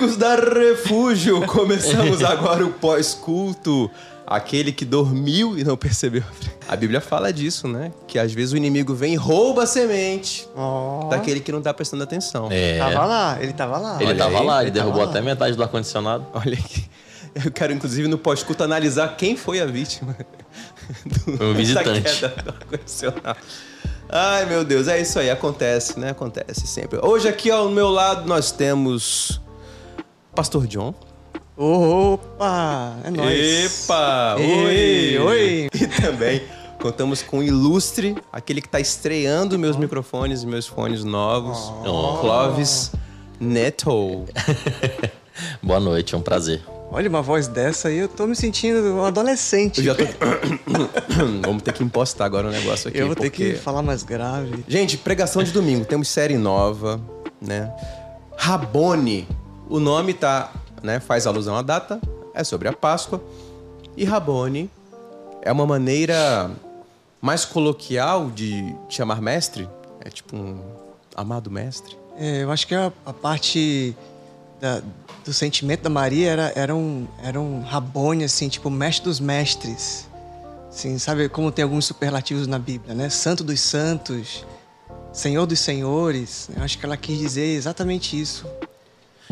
Amigos da Refúgio, começamos agora o pós-culto. Aquele que dormiu e não percebeu. A Bíblia fala disso, né? Que às vezes o inimigo vem e rouba a semente Ó, daquele que não tá prestando atenção. É. Tava lá, ele tava lá. Ele Olha tava aí, lá, ele ele derrubou lá. até metade do ar-condicionado. Olha aqui. Eu quero, inclusive, no pós-culto, analisar quem foi a vítima. do- um visitante. da queda do ar-condicionado. Ai, meu Deus, é isso aí. Acontece, né? Acontece sempre. Hoje, aqui ao meu lado, nós temos Pastor John. Opa, é nóis. Epa! Oi! oi. E também contamos com o ilustre, aquele que está estreando meus microfones e meus fones novos, Oh. Clóvis Neto. Boa noite, é um prazer. Olha, uma voz dessa aí, eu tô me sentindo um adolescente. Eu já tô... Vamos ter que impostar agora o negócio aqui. Eu vou ter porque- que falar mais grave. Gente, pregação de domingo. Temos série nova, né? Rabone. O nome tá, né? Faz alusão à data. É sobre a Páscoa. E Rabone é uma maneira mais coloquial de chamar mestre. É tipo um amado mestre. É, eu acho que a, a parte da- do sentimento da Maria era, era, um, era um rabone, assim, tipo, mestre dos mestres. Assim, sabe como tem alguns superlativos na Bíblia, né? Santo dos santos, Senhor dos senhores. Eu acho que ela quis dizer exatamente isso.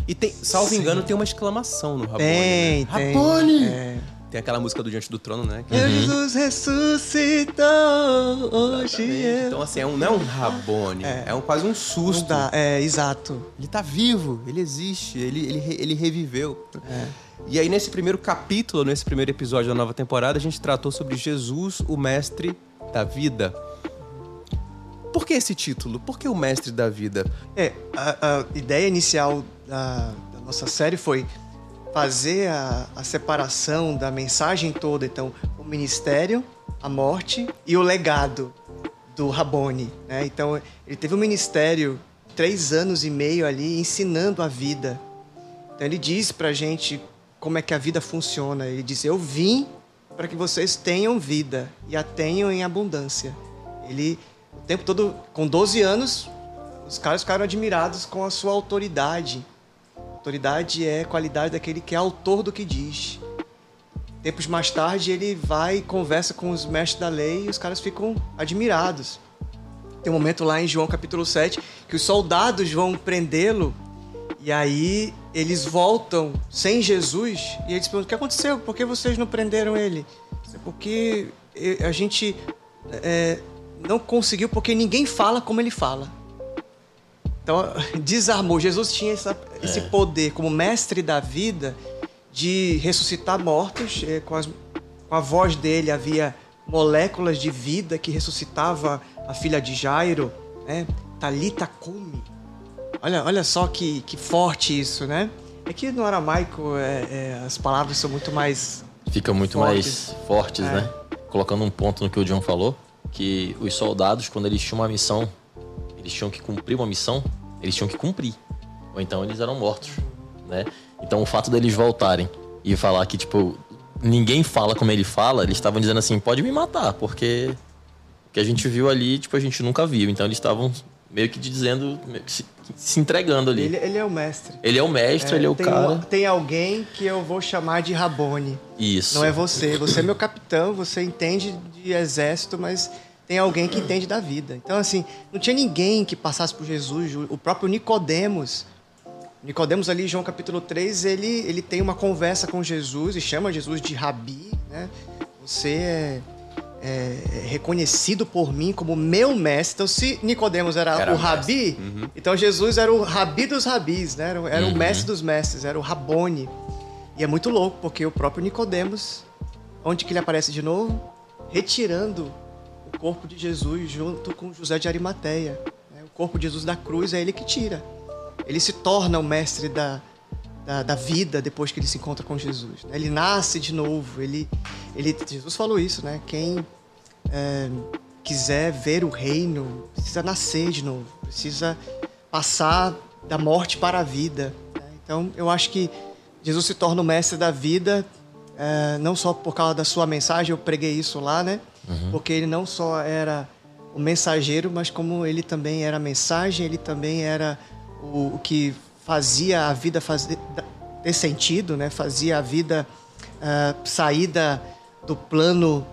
E tem, salvo Sim. engano, tem uma exclamação no Rabone. Tem, né? tem. Rabone! É. Tem aquela música do Diante do Trono, né? Que- Meu Jesus ressuscitou hoje. Eu- Então, assim, é um, não é um Rabone. É, É. um, quase um susto. dá, é, exato. Ele tá vivo, ele existe, ele, ele, ele reviveu. É. E aí, nesse primeiro capítulo, nesse primeiro episódio da nova temporada, a gente tratou sobre Jesus, o mestre da vida. Por que esse título? Por que o mestre da vida? É, a, a ideia inicial da, da nossa série foi fazer a, a separação da mensagem toda. Então, o ministério, a morte e o legado do Rabone. Né? Então, ele teve um ministério três anos e meio ali ensinando a vida. Então, ele diz pra gente como é que a vida funciona. Ele diz: Eu vim para que vocês tenham vida e a tenham em abundância. Ele, o tempo todo, com 12 anos, os caras ficaram admirados com a sua autoridade. Autoridade é qualidade daquele que é autor do que diz. Tempos mais tarde, ele vai e conversa com os mestres da lei e os caras ficam admirados. Tem um momento lá em João capítulo 7 que os soldados vão prendê-lo e aí eles voltam sem Jesus e eles perguntam: o que aconteceu? Por que vocês não prenderam ele? "É Porque a gente eh, não conseguiu, porque ninguém fala como ele fala. Então, desarmou. Jesus tinha essa- esse poder como mestre da vida de ressuscitar mortos. eh, Com, as- com a voz dele havia moléculas de vida que ressuscitava a filha de Jairo. Né? Talita come. Olha, olha só que, que forte isso, né? É que no aramaico é, é, as palavras são muito mais. Fica muito Fortes. mais fortes, É. né? Colocando um ponto no que o John falou, que os soldados, quando eles tinham uma missão, eles tinham que cumprir uma missão, eles tinham que cumprir. Ou então eles eram mortos, né? Então o fato deles voltarem e falar que, tipo, ninguém fala como ele fala, eles estavam dizendo assim, pode me matar, porque o que a gente viu ali, tipo, a gente nunca viu. Então eles estavam meio que dizendo, meio que se, se entregando ali. Ele, Ele, ele é o mestre. é o mestre, ele é o cara. uma- tem alguém que eu vou chamar de Rabone. Isso. Não é você. Você é meu capitão, você entende de exército, mas tem alguém que entende da vida. Então, assim, não tinha ninguém que passasse por Jesus. O próprio Nicodemos. Nicodemos ali, João capítulo 3, ele, ele tem uma conversa com Jesus e chama Jesus de Rabi, né? Você é, é reconhecido por mim como meu mestre. Então, se Nicodemos era, Era o Rabi, então Jesus era o Rabi dos Rabis, né? Era, o- era o mestre dos mestres, era o Rabone. E é muito louco, porque o próprio Nicodemos, onde que ele aparece de novo? Retirando o corpo de Jesus junto com José de Arimateia. né? O corpo de Jesus da cruz é ele que tira. Ele se torna o mestre da, da, da vida depois que ele se encontra com Jesus. né? Ele nasce de novo. Ele, ele, Jesus falou isso, né? Quem é, quiser ver o reino precisa nascer de novo, precisa passar da morte para a vida. né? Então, eu acho que Jesus se torna o mestre da vida, é, não só por causa da sua mensagem, eu preguei isso lá, né? Porque ele não só era o mensageiro, mas como ele também era a mensagem, ele também era o, o que fazia a vida fazer, ter sentido, né? fazia a vida uh, sair da, do plano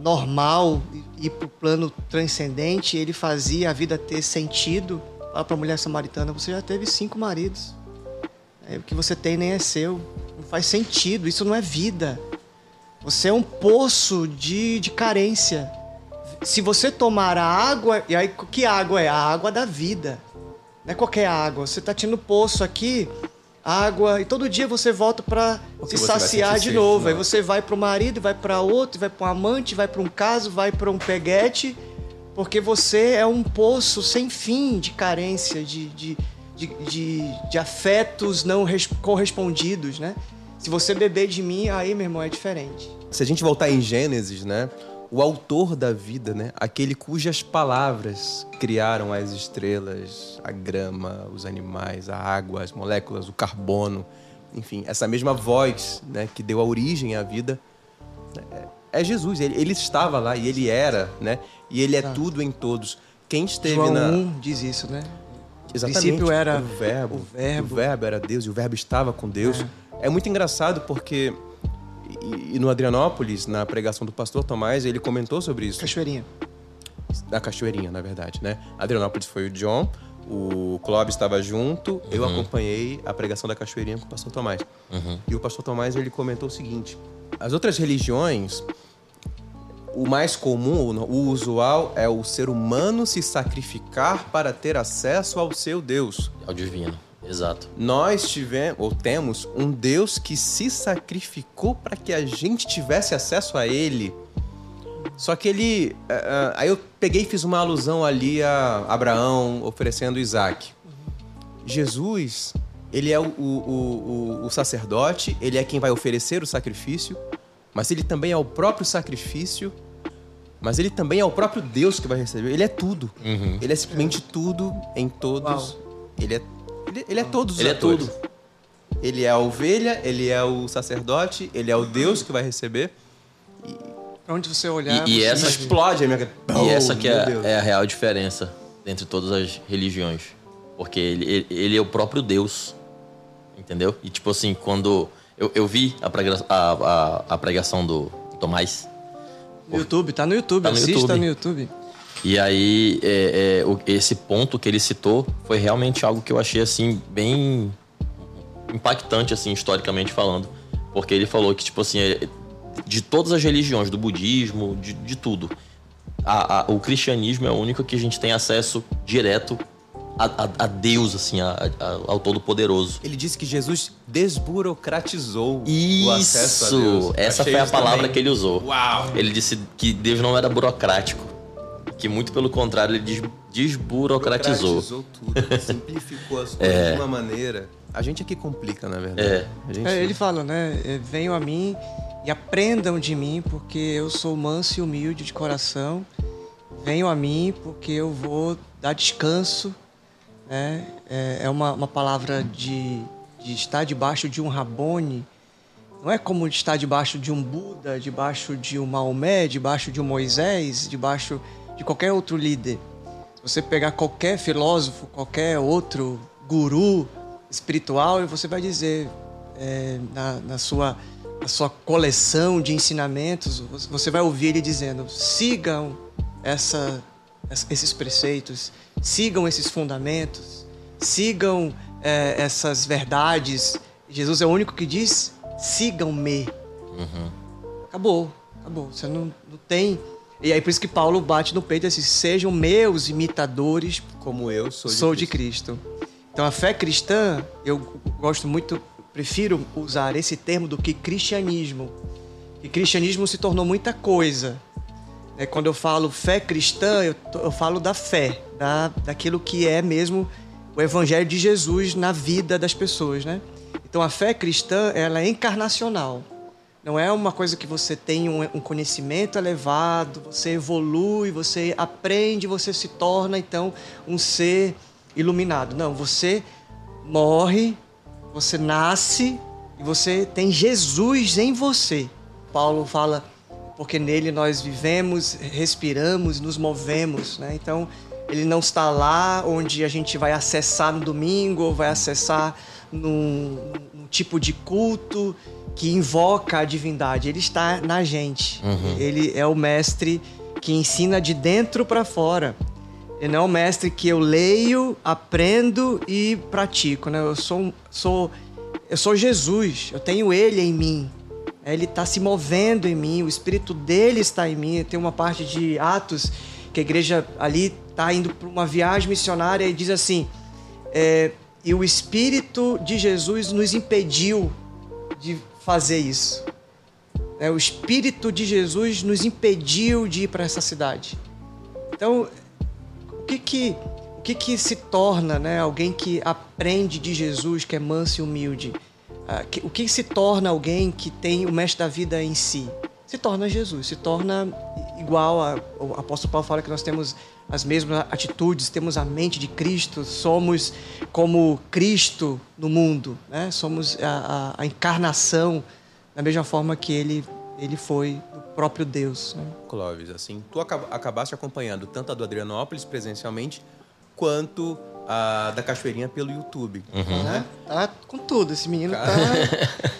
normal e para o plano transcendente, ele fazia a vida ter sentido. Fala para a mulher samaritana: você já teve cinco maridos. É, o que você tem nem é seu. Não faz sentido. Isso não é vida. Você é um poço de, de carência. Se você tomar a água, e aí que água é? A água da vida. Não é qualquer água. Você está tendo poço aqui, água, e todo dia você volta para se saciar de novo. Não. Aí você vai para o marido, vai para outro, vai para um amante, vai para um caso, vai para um peguete, porque você é um poço sem fim de carência, de, de, de, de, de afetos não correspondidos, né? Se você beber de mim, aí, meu irmão, é diferente. Se a gente voltar em Gênesis, né? O autor da vida, né? Aquele cujas palavras criaram as estrelas, a grama, os animais, a água, as moléculas, o carbono, enfim, essa mesma voz, né? Que deu a origem à vida, é, é Jesus. Ele, ele estava lá e ele era, né? E ele é tudo em todos. Quem esteve João na 1 diz isso, né? Exatamente. O princípio era o verbo, o verbo. O verbo era Deus e o verbo estava com Deus. É, é muito engraçado porque e, e, no Adrianópolis, na pregação do pastor Tomás, ele comentou sobre isso. Cachoeirinha. Na Cachoeirinha, na verdade, né? Adrianópolis foi o John, o Clóvis estava junto, uhum. eu acompanhei a pregação da Cachoeirinha com o pastor Tomás. Uhum. E o pastor Tomás, ele comentou o seguinte: as outras religiões, o mais comum, o usual, é o ser humano se sacrificar para ter acesso ao seu Deus. Ao divino. Exato. Nós tivemos, ou temos, um Deus que se sacrificou para que a gente tivesse acesso a Ele. Só que ele. Uh, aí eu peguei e fiz uma alusão ali a Abraão oferecendo Isaac. Jesus, ele é o, o, o, o sacerdote, ele é quem vai oferecer o sacrifício, mas ele também é o próprio sacrifício mas ele também é o próprio Deus que vai receber. Ele é tudo. Uhum. Ele é simplesmente tudo em todos. Uau. Ele é ele, ele é todos os Ele atores. é tudo. Ele é a ovelha, ele é o sacerdote, ele é o Deus que vai receber. E... Pra onde você olhar, e, e essa explode a minha E essa que é, é, a real diferença entre todas as religiões. Porque ele, ele, ele, é o próprio Deus. Entendeu? E tipo assim, quando eu, eu vi a, prega, a, a, a pregação do Tomás. No YouTube, tá no YouTube, tá no assista YouTube. no YouTube. E aí, é, é, esse ponto que ele citou foi realmente algo que eu achei, assim, bem impactante, assim, historicamente falando. Porque ele falou que, tipo assim, é, de todas as religiões, do budismo, de, de tudo, a, a, o cristianismo é o único que a gente tem acesso direto a, a, a Deus, assim, a, ao Todo-Poderoso. Ele disse que Jesus desburocratizou Isso, o acesso a Deus. Essa Achei foi a palavra também. que ele usou. Uau! Ele disse que Deus não era burocrático que muito pelo contrário ele des desburocratizou. tudo, simplificou as coisas é. de uma maneira. A gente aqui complica, na verdade. É. Gente... é ele fala, né? É, venham a mim e aprendam de mim, porque eu sou manso e humilde de coração. Venham a mim, porque eu vou dar descanso. Né? É, é uma, uma palavra de, de estar debaixo de um Rabone. Não é como estar debaixo de um Buda, debaixo de um Maomé, debaixo de um Moisés, debaixo de qualquer outro líder. Se você pegar qualquer filósofo, qualquer outro guru espiritual, e você vai dizer é, na, na, sua, na sua coleção de ensinamentos, você vai ouvir ele dizendo: sigam essa, esses preceitos, sigam esses fundamentos, sigam é, essas verdades. Jesus é o único que diz: sigam-me. Uhum. Acabou, acabou. Você não, não tem e aí por isso que Paulo bate no peito e diz: sejam meus imitadores, como eu sou de, sou Cristo. de Cristo. Então a fé cristã, eu gosto muito, prefiro usar esse termo do que cristianismo. E cristianismo se tornou muita coisa. É, quando eu falo fé cristã, eu, eu falo da fé, da, daquilo que é mesmo o evangelho de Jesus na vida das pessoas, né? Então a fé cristã, ela é encarnacional. Não é uma coisa que você tem um, um conhecimento elevado, você evolui, você aprende, você se torna então um ser iluminado. Não, você morre, você nasce e você tem Jesus em você. Paulo fala, porque nele nós vivemos, respiramos, nos movemos. Né? Então, ele não está lá onde a gente vai acessar no domingo ou vai acessar num, tipo de culto que invoca a divindade. Ele está na gente. Uhum. Ele é o mestre que ensina de dentro para fora. Ele não é o mestre que eu leio, aprendo e pratico. Né? Eu sou, sou, eu sou Jesus. Eu tenho Ele em mim. Ele está se movendo em mim. O Espírito dele está em mim. Tem uma parte de Atos que a igreja ali está indo para uma viagem missionária e diz assim: é, e o Espírito de Jesus nos impediu de fazer isso. É, o Espírito de Jesus nos impediu de ir para essa cidade. Então, o que que, o que, que se torna né, alguém que aprende de Jesus, que é manso e humilde? Ah, o que se torna alguém que tem o mestre da vida em si? Se torna Jesus, se torna igual a, o apóstolo Paulo fala que nós temos as mesmas atitudes, temos a mente de Cristo, somos como Cristo no mundo, né? somos a, a, a encarnação da mesma forma que ele, ele foi o próprio Deus. Né? Clóvis, assim, tu acabaste acompanhando tanto a do Adrianópolis presencialmente, quanto a da Cachoeirinha pelo YouTube, Uhum. né? Tá com tudo, esse menino tá...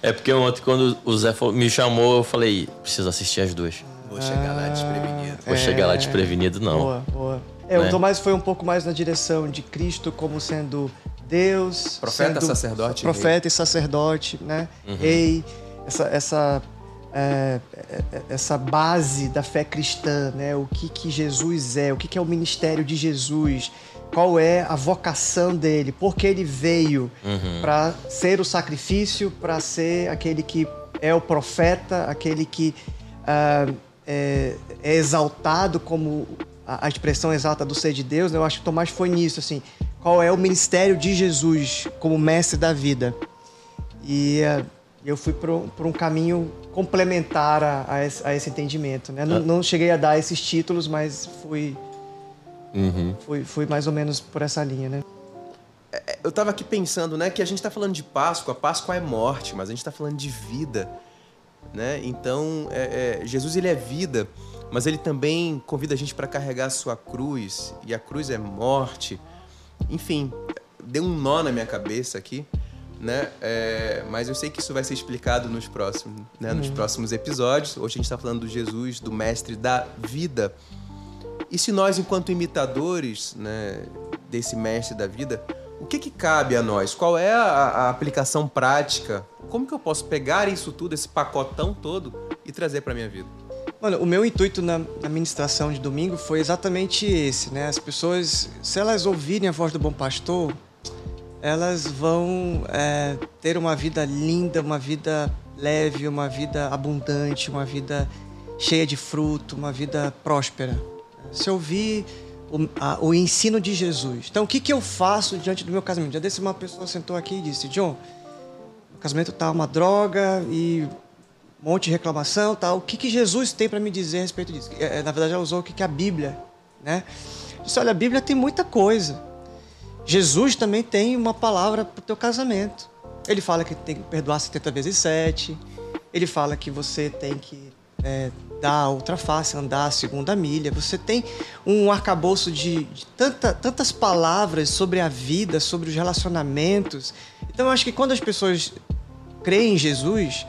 É porque ontem, quando o Zé me chamou, eu falei, preciso assistir as duas. Vou chegar lá desprevenido. Vou chegar lá desprevenido, não. Boa, boa. É, Né? o Tomás foi um pouco mais na direção de Cristo como sendo Deus, Profeta, sendo sacerdote profeta e sacerdote, né? Rei, essa essa é, é, essa base da fé cristã, né? O que que Jesus é, o que que é o ministério de Jesus, qual é a vocação dele, por que ele veio para ser o sacrifício, para ser aquele que é o profeta, aquele que ah, é, é exaltado como a, a expressão exata do ser de Deus, né? eu acho que Tomás foi nisso, assim, qual é o ministério de Jesus como mestre da vida. E ah, eu fui para um caminho complementar a, a esse, a esse entendimento, né? Não, não cheguei a dar esses títulos, mas fui, Uhum. fui, fui mais ou menos por essa linha, né? Eu tava aqui pensando, né, que a gente tá falando de Páscoa, Páscoa é morte, mas a gente tá falando de vida, né? Então, é, é, Jesus ele é vida, mas ele também convida a gente para carregar a sua cruz, e a cruz é morte. Enfim, deu um nó na minha cabeça aqui, né? É, mas eu sei que isso vai ser explicado nos próximos, né, nos próximos episódios. Hoje a gente tá falando do Jesus, do mestre da vida. E se nós, enquanto imitadores né, desse mestre da vida, o que, que cabe a nós? Qual é a, a aplicação prática? Como que eu posso pegar isso tudo, esse pacotão todo, e trazer para minha vida? Olha, o meu intuito na, na ministração de domingo foi exatamente esse, né? As pessoas, se elas ouvirem a voz do bom pastor, elas vão é, ter uma vida linda, uma vida leve, uma vida abundante, uma vida cheia de fruto, uma vida próspera. Se ouvir o, a- o ensino de Jesus. Então, o que, que eu faço diante do meu casamento? Já desse uma pessoa sentou aqui e disse, John, o casamento tá uma droga e um monte de reclamação tal. O que, que Jesus tem para me dizer a respeito disso? É, Na verdade, ela usou o que, que é a Bíblia, né? Disse, olha, a Bíblia tem muita coisa. Jesus também tem uma palavra para o teu casamento. Ele fala que tem que perdoar 70 vezes 7. Ele fala que você tem que é, dar a outra face, andar a segunda milha. Você tem um arcabouço de, de tanta- tantas palavras sobre a vida, sobre os relacionamentos. Então, eu acho que quando as pessoas creem em Jesus,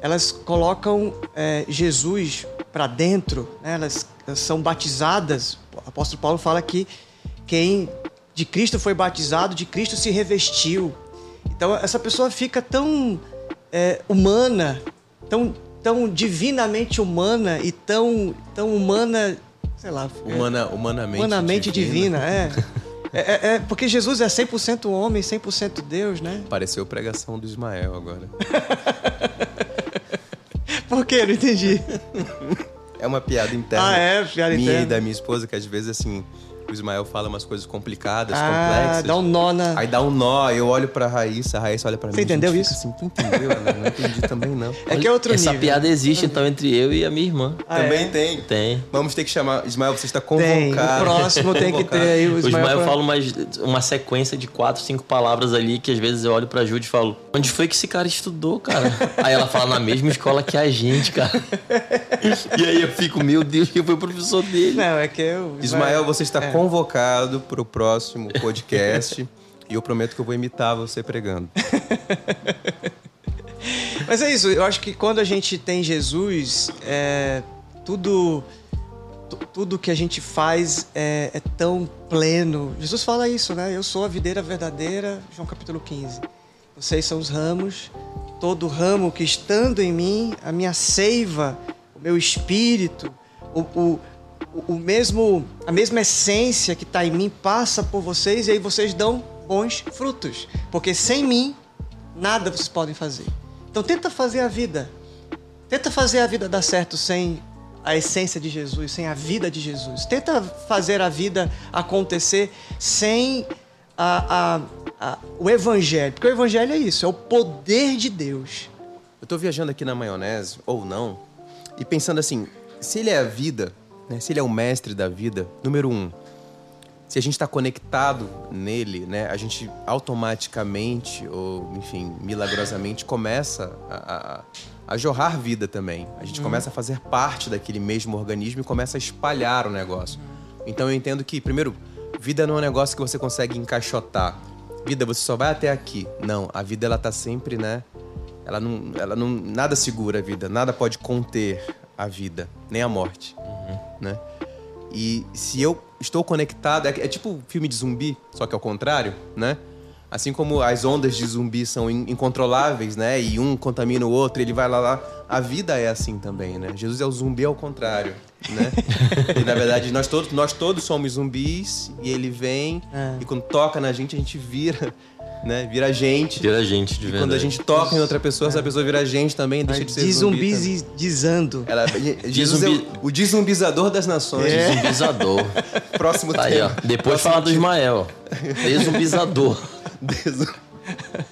elas colocam é, Jesus para dentro, né? elas, elas são batizadas. O apóstolo Paulo fala que quem de Cristo foi batizado, de Cristo se revestiu. Então essa pessoa fica tão é, humana, tão, tão divinamente humana e tão, tão humana, sei lá, é, Humana, humanamente, humanamente divina, é. É, é- é porque Jesus é 100% homem, 100% Deus, né? Pareceu pregação do Ismael agora. Por quê? Não entendi. É uma piada interna. Ah, é? Piada minha interna. e da minha esposa, que às vezes, assim, o Ismael fala umas coisas complicadas, Ah, complexas. dá um nó na. Aí dá um nó, eu olho pra Raíssa, a Raíssa olha pra mim. Você a gente entendeu isso? Assim, tu entendeu? Não entendi também, não. É que é outro Essa nível. piada existe, então, entre eu e a minha irmã. Ah, também é? tem. Tem. Vamos ter que chamar. Ismael, você está Tem. convocado. O próximo tem que ter aí o O Ismael. Ismael pra- fala umas, uma sequência de quatro, cinco palavras ali que às vezes eu olho pra Jude e falo: Onde foi que esse cara estudou, cara? aí ela fala: Na mesma escola que a gente, cara. e aí eu fico: Meu Deus, quem foi o professor dele? Não, é que eu. Ismael, você está É. convocado para o próximo podcast. e eu prometo que eu vou imitar você pregando. Mas é isso, eu acho que quando a gente tem Jesus, é, tudo, tu- tudo que a gente faz é, é tão pleno. Jesus fala isso, né? Eu sou a videira verdadeira, João capítulo 15. Vocês são os ramos, todo ramo que estando em mim, a minha seiva, o meu espírito, o, o, o- mesmo, a mesma essência que está em mim passa por vocês e aí vocês dão bons frutos. Porque sem mim, nada vocês podem fazer. Então tenta fazer a vida. Tenta fazer a vida dar certo sem a essência de Jesus, sem a vida de Jesus. Tenta fazer a vida acontecer sem a, a- a- o evangelho. Porque o evangelho é isso, é o poder de Deus. Eu tô viajando aqui na maionese, ou não, e pensando assim: se ele é a vida, né, se ele é o mestre da vida, número um, se a gente está conectado nele, né, a gente automaticamente, ou enfim, milagrosamente, começa a, a- a jorrar vida também. A gente começa a fazer parte daquele mesmo organismo e começa a espalhar o negócio. Então eu entendo que, primeiro, vida não é um negócio que você consegue encaixotar. Vida, você só vai até aqui. Não, a vida ela tá sempre, né? Ela não, ela não, nada segura a vida, nada pode conter a vida, nem a morte, né? E se eu estou conectado, é, é tipo filme de zumbi, só que ao contrário, né? Assim como as ondas de zumbi são in- incontroláveis, né? E um contamina o outro, ele vai lá lá. A vida é assim também, né? Jesus é o zumbi ao contrário, né? e na verdade nós todos, nós todos somos zumbis e ele vem É. e quando toca na gente a gente vira, né? Vira gente. Vira gente, de E verdade. quando a gente toca em outra pessoa, essa pessoa vira gente também, deixa de ser. Dezumbizando. Ela, Jesus é o, o desumbizador das nações. É. Desumbizador. Próximo Tá aí, ó. tema. Depois fala do Ismael. Desumbizador. Desum...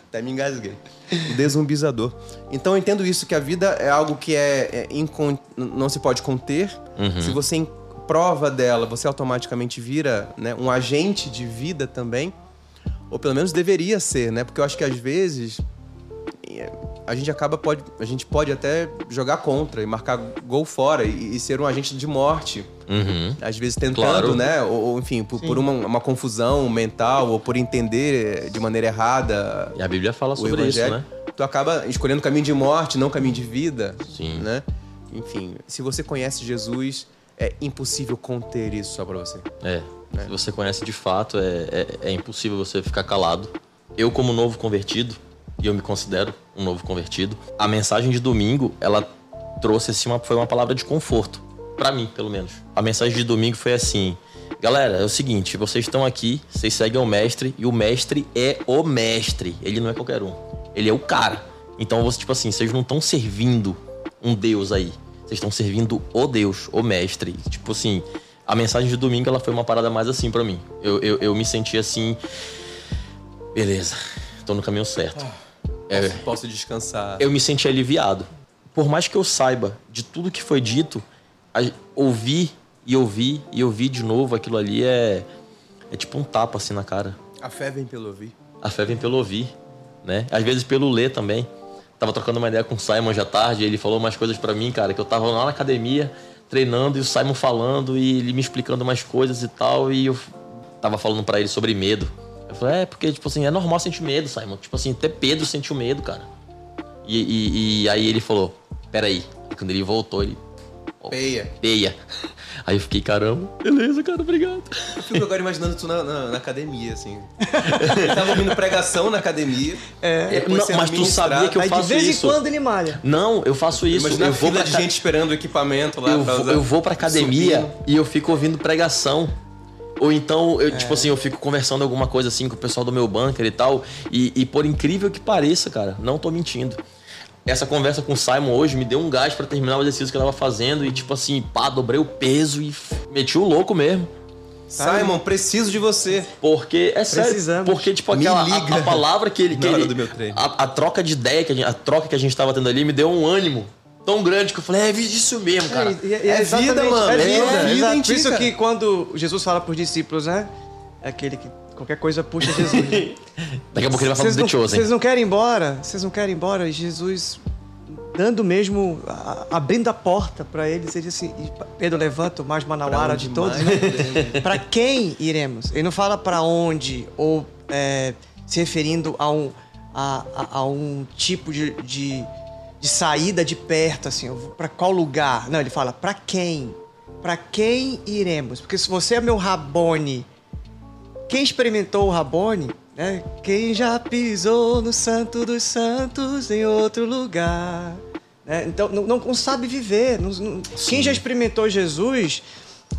Até me engasguei. O desumbizador. Então eu entendo isso, que a vida é algo que é, é incon- não se pode conter. Se você em- prova dela, você automaticamente vira né, um agente de vida também. Ou pelo menos deveria ser, né? Porque eu acho que às vezes é, a gente acaba pode a gente pode até jogar contra e marcar gol fora e, e ser um agente de morte Uhum. às vezes tentando, Claro. né? Ou, ou, enfim, por, por uma, uma confusão mental ou por entender de maneira errada E a Bíblia fala o sobre isso, evangelho, né? tu acaba escolhendo caminho de morte, não caminho de vida, Sim. né? Enfim, se você conhece Jesus, é impossível conter isso só pra você. É. Se você conhece de fato, é, é, é impossível você ficar calado. Eu, como novo convertido, e eu me considero um novo convertido, a mensagem de domingo, ela trouxe assim, uma, foi uma palavra de conforto. Pra mim, pelo menos. A mensagem de domingo foi assim: Galera, é o seguinte, vocês estão aqui, vocês seguem o mestre, e o mestre é o mestre. Ele não é qualquer um. Ele é o cara. Então, você, tipo assim, vocês não estão servindo um Deus aí. Vocês estão servindo o Deus, o mestre. Tipo assim, a mensagem de domingo ela foi uma parada mais assim pra mim. Eu, eu, eu me senti assim. Beleza, tô no caminho certo. É, Posso, posso descansar. eu me senti aliviado. Por mais que eu saiba de tudo que foi dito, a- ouvir e ouvir e ouvir de novo aquilo ali é, é tipo um tapa assim na cara. A fé vem pelo ouvir. A fé vem pelo ouvir, né? Às vezes pelo ler também. Tava trocando uma ideia com o Simon já tarde, ele falou umas coisas pra mim, cara, que eu tava lá na academia treinando e o Simon falando e ele me explicando umas coisas e tal, e eu tava falando pra ele sobre medo. Eu falei, é, porque, tipo assim, é normal sentir medo, Simon. Tipo assim, até Pedro sentiu medo, cara. E, e- e aí ele falou, peraí. Quando ele voltou, ele. Peia. Peia. Aí eu fiquei, caramba, beleza, cara, obrigado. Eu fico agora imaginando tu na, na- na academia, assim. Ele tava ouvindo pregação na academia. É. depois Não, mas tu sabia que eu Aí de faço vez isso. em quando ele malha. Não, eu faço isso. Imagina eu a vou fila pra de gente esperando o equipamento lá eu, pra vou, usar. eu vou pra academia Subindo. e eu fico ouvindo pregação. Ou então, eu, tipo assim, eu fico conversando alguma coisa assim com o pessoal do meu bunker e tal. E, e por incrível que pareça, cara, não tô mentindo. Essa conversa com o Simon hoje me deu um gás pra terminar o exercício que eu tava fazendo. E tipo assim, pá, dobrei o peso e meti o louco mesmo. Simon, preciso de você. Porque, é sério, Precisamos. porque, tipo, aquela, liga. a, a palavra que ele... Que ele do meu treino. A, a troca de ideia, que a, gente, a troca que a gente tava tendo ali, me deu um ânimo tão grande que eu falei, é isso mesmo, cara. É, e- e- É exatamente, vida, mano. É É vida. vida exato. Por antiga. isso que quando Jesus fala para os discípulos, né? É aquele que qualquer coisa puxa Jesus. Daqui a pouco ele vai falar do The Chosen. vocês não querem ir embora? Vocês não querem ir embora? E Jesus dando mesmo, a- abrindo a porta para eles, ele disse assim, Pedro levanta o mais manauara de todos, né? para quem iremos? Ele não fala para onde ou é, se referindo a um, a, a- a um tipo de, de, de saída de perto, assim, para qual lugar? Não, ele fala para quem? Para quem iremos? Porque se você é meu Rabone, quem experimentou o Rabone, né? Quem já pisou no Santo dos Santos em outro lugar. né? Então, não, não- não sabe viver. não- não- quem já experimentou Jesus,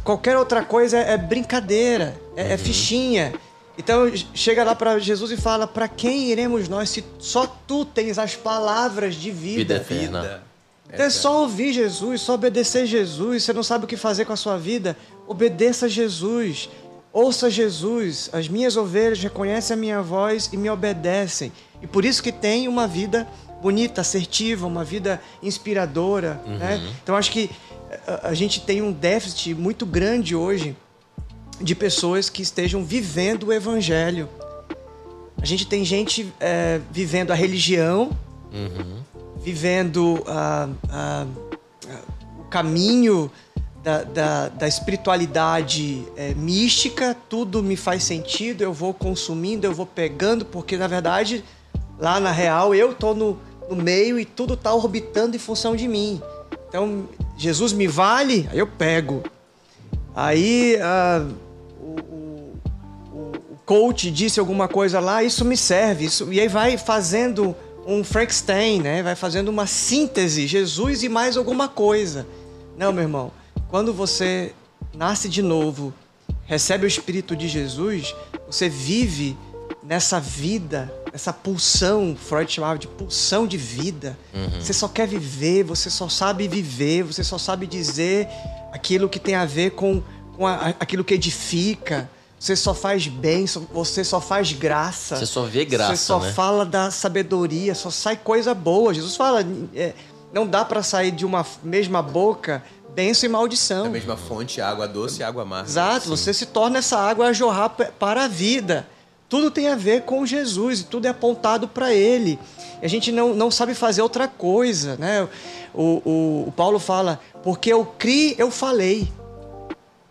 qualquer outra coisa é, é brincadeira, é, é fichinha. Então, chega lá para Jesus e fala: para quem iremos nós se só tu tens as palavras de Vida vida? eterna. Vida. Então é só ouvir Jesus, só obedecer Jesus. Você não sabe o que fazer com a sua vida? Obedeça a Jesus. Ouça Jesus. As minhas ovelhas reconhecem a minha voz e me obedecem. E por isso que tem uma vida bonita, assertiva, uma vida inspiradora. Né? Então acho que a, a gente tem um déficit muito grande hoje de pessoas que estejam vivendo o evangelho. A gente tem gente é, vivendo a religião, vivendo ah, ah, ah, o caminho da, da, da espiritualidade eh, mística, tudo me faz sentido, eu vou consumindo, eu vou pegando, porque na verdade, lá na real, eu tô no, no meio e tudo tá orbitando em função de mim. Então, Jesus me vale, aí eu pego. Aí o, o- o- o coach disse alguma coisa lá, isso me serve. Isso, e aí vai fazendo um Frankenstein, né? Vai fazendo uma síntese, Jesus e mais alguma coisa. Não, meu irmão. Quando você nasce de novo, recebe o Espírito de Jesus, você vive nessa vida, essa pulsão, Freud chamava de pulsão de vida. Você só quer viver, você só sabe viver, você só sabe dizer aquilo que tem a ver com, com a- aquilo que edifica. Você só faz bem, você só faz graça. Você só vê graça, Você só né? fala da sabedoria, só sai coisa boa. Jesus fala, é, não dá para sair de uma mesma boca bênção e maldição. A mesma fonte, água doce e água amarga. Exato, você se torna essa água a jorrar para a vida. Tudo tem a ver com Jesus e tudo é apontado para Ele. A gente não, não sabe fazer outra coisa, né? O, o, o Paulo fala, porque eu criei, eu falei.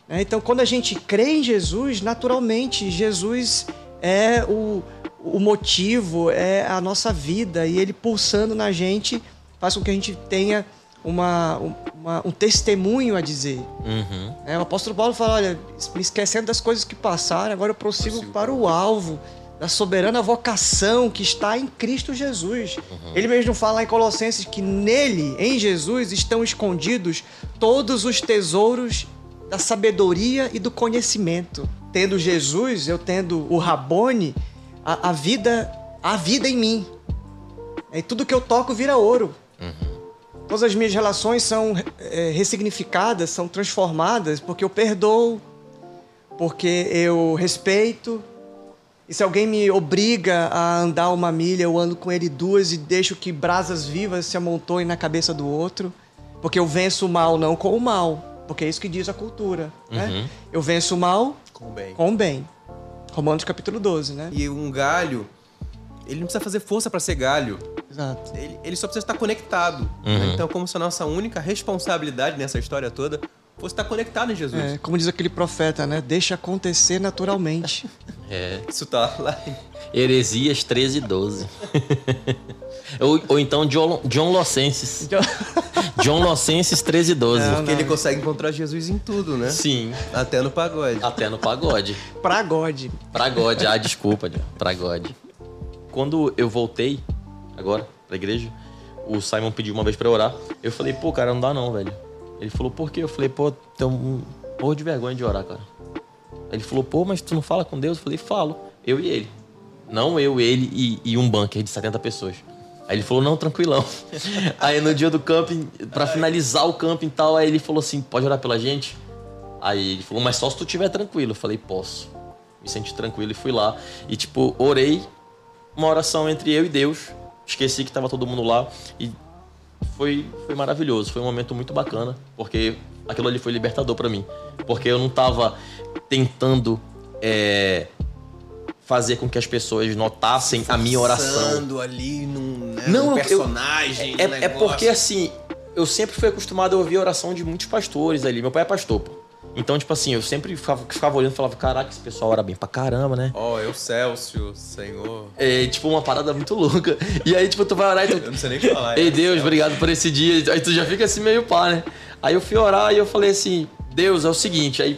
Né? Então, quando a gente crê em Jesus, naturalmente, Jesus é o, o motivo, é a nossa vida. E Ele pulsando na gente faz com que a gente tenha uma, uma- um testemunho a dizer. Uhum. É, o apóstolo Paulo fala: olha, me esquecendo das coisas que passaram, agora eu prossigo, Prossigo para o alvo da soberana vocação que está em Cristo Jesus. Ele mesmo fala em Colossenses que nele, em Jesus, estão escondidos todos os tesouros da sabedoria e do conhecimento. Tendo Jesus, eu tendo o Rabone, a, a vida, a vida em mim. E tudo que eu toco vira ouro. Todas as minhas relações são é, ressignificadas, são transformadas, porque eu perdoo, porque eu respeito. E se alguém me obriga a andar uma milha, eu ando com ele duas e deixo que brasas vivas se amontoem na cabeça do outro. Porque eu venço o mal não com o mal, porque é isso que diz a cultura. Né? Eu venço o mal Com bem. com o bem. Romanos capítulo 12, né? E um galho, ele não precisa fazer força para ser galho. Exato. Ele, ele só precisa estar conectado. Uhum. Então, como se a nossa única responsabilidade nessa história toda fosse estar conectado em Jesus. É, como diz aquele profeta, né? Deixa acontecer naturalmente. É. Isso tá lá em Heresias 13, 12. ou, ou então John, John Locenses. John Locenses 13, 12. Não, Porque ele consegue encontrar Jesus em tudo, né? Sim. Até no pagode. Até no pagode. pra God. Pra God. Ah, desculpa, John. Pra God. Quando eu voltei, agora, pra igreja, o Simon pediu uma vez pra eu orar. Eu falei, pô, cara, não dá não, velho. Ele falou, por quê? Eu falei, pô, tem um porra de vergonha de orar, cara. Ele falou, pô, mas tu não fala com Deus? Eu falei, falo. Eu e ele. Não eu, ele e, e um bunker de 70 pessoas. Aí ele falou, não, tranquilão. Aí no dia do camping, pra finalizar o camping e tal, aí ele falou assim, pode orar pela gente? Aí ele falou, mas só se tu estiver tranquilo. Eu falei, posso. Me senti tranquilo e fui lá. E, tipo, orei uma oração entre eu e Deus. Esqueci que tava todo mundo lá. E foi, foi maravilhoso. Foi um momento muito bacana. Porque aquilo ali foi libertador para mim. Porque eu não tava tentando é, fazer com que as pessoas notassem a minha oração. ali num, né, Não, num eu- personagem. É, num é porque assim, eu sempre fui acostumado a ouvir a oração de muitos pastores ali. Meu pai é pastor, pô. Então, tipo assim, eu sempre ficava, ficava olhando e falava, caraca, esse pessoal ora bem pra caramba, né? Ó, eu, Celso, Senhor. É, tipo, uma parada muito louca. E aí, tipo, tu vai orar e tu. Eu não sei nem falar. Ei, é, Deus, obrigado por esse dia. Aí tu já fica assim meio pá, né? Aí eu fui orar e eu falei assim, Deus, é o seguinte, aí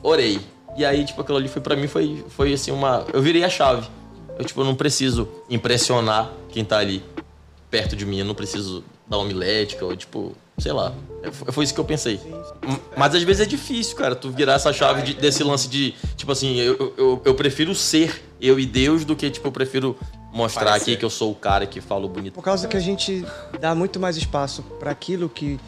orei. E aí, tipo, aquilo ali foi pra mim, foi, foi assim, uma. Eu virei a chave. Eu, tipo, eu não preciso impressionar quem tá ali perto de mim, eu não preciso dar homilética, ou tipo, sei lá. Foi isso que eu pensei. Mas às vezes é difícil, cara, tu virar essa chave de- desse lance de, tipo assim, eu, eu, eu prefiro ser eu e Deus do que, tipo, eu prefiro mostrar Parecer. aqui que eu sou o cara que falo bonito. Por causa que a gente dá muito mais espaço para aquilo que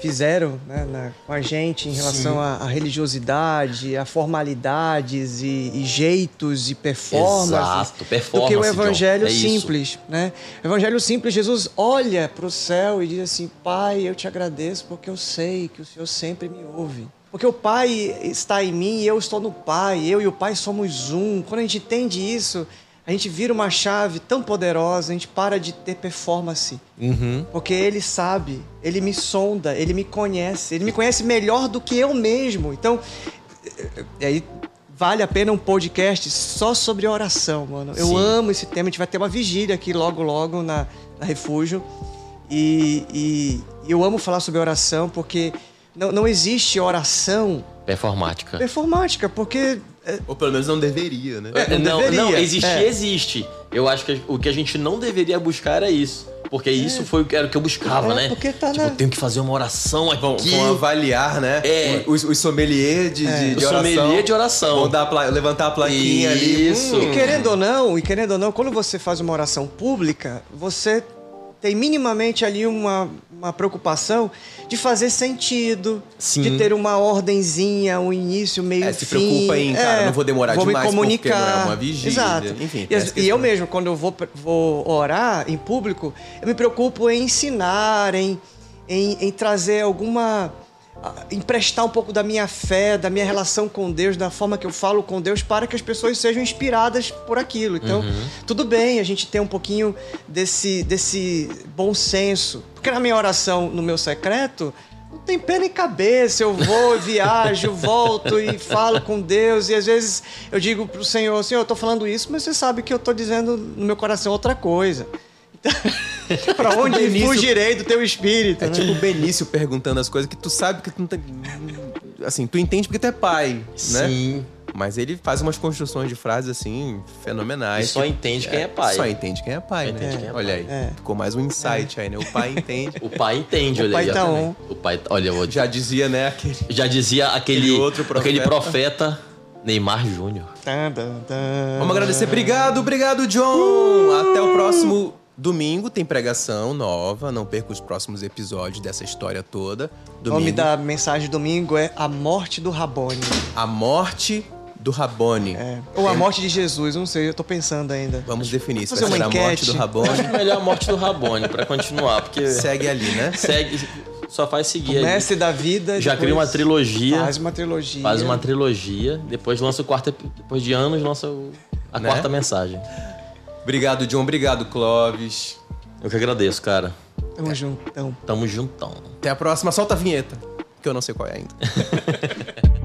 fizeram né, na- com a gente em relação à, religiosidade, a formalidades e, e jeitos e performances. Exato, do performance, que o John. evangelho É isso. simples, né? O evangelho simples, Jesus olha para o céu e diz assim: Pai, eu te agradeço porque eu sei que o Senhor sempre me ouve. Porque o Pai está em mim e eu estou no Pai, eu e o Pai somos um. Quando a gente entende isso, a gente vira uma chave tão poderosa, a gente para de ter performance. Uhum. Porque ele sabe, ele me sonda, ele me conhece, ele me conhece melhor do que eu mesmo. Então, e aí vale a pena um podcast só sobre oração, mano. Eu Sim. amo esse tema, a gente vai ter uma vigília aqui logo, logo na, na Refúgio. E, e eu amo falar sobre oração porque não, não existe oração Performática. performática, porque é, Ou pelo menos não deveria, né? É, não não, deveria. não, existir É. existe. Eu acho que o que a gente não deveria buscar era isso. Porque isso foi o que era o que eu buscava, É, né? porque tá tipo, na- eu tenho que fazer uma oração aqui. Vão, vão avaliar, né? É. Os, os sommelier de, de, de O oração. sommelier de oração. Vão dar a levantar a plaquinha ali. Isso. Hum, E querendo ou não, e querendo ou não, quando você faz uma oração pública, você tem minimamente ali uma, uma preocupação de fazer sentido, Sim. de ter uma ordenzinha, um início, meio É, se fim. preocupa em, cara, não vou demorar vou demais me comunicar. não é uma vigília. Exato. Enfim, e, as- e eu mesmo, quando eu vou, vou orar em público, eu me preocupo em ensinar, em, em, em trazer alguma emprestar um pouco da minha fé, da minha relação com Deus, da forma que eu falo com Deus, para que as pessoas sejam inspiradas por aquilo. Então, tudo bem a gente ter um pouquinho desse, desse bom senso. Porque na minha oração, no meu secreto, não tem pé nem cabeça. Eu vou, viajo, volto e falo com Deus. E às vezes eu digo pro Senhor, Senhor, eu tô falando isso, mas você sabe que eu tô dizendo no meu coração outra coisa. Então, pra onde Benício- fugirei do teu espírito? É né? tipo o Benício perguntando as coisas que tu sabe que tu não tem. Assim, tu entende porque tu é pai, né? Sim. Mas ele faz umas construções de frases assim, fenomenais. E só que- entende quem é pai. Só entende quem é pai, né? quem é olha aí, É. ficou mais um insight aí, né? O pai entende. O pai entende, O olha pai aí. tá on. O pai, olha, eu vou- Já dizia, né, aquele. já dizia aquele, Aquele outro profeta. aquele profeta Neymar Júnior. Vamos agradecer. Obrigado, obrigado, John! Até o próximo domingo. Tem pregação nova. Não perca os próximos episódios dessa história toda. O Domingo. nome da mensagem de domingo é A Morte do Rabone. A morte do Rabone. É. Ou A Morte de Jesus, não sei, eu tô pensando ainda. Vamos definir se vai ser uma a morte do Rabone. Acho melhor a morte do Rabone pra continuar, porque Segue ali, né? segue, só faz seguir. ali. Mestre da vida. Já cria uma trilogia. Faz uma trilogia. Faz uma trilogia, depois lança o quarto, ep- depois de anos lança o- a Né? quarta mensagem. Obrigado, John. Obrigado, Clóvis. Eu que agradeço, cara. Tamo juntão. Tamo juntão. Até a próxima. Solta a vinheta, que eu não sei qual é ainda.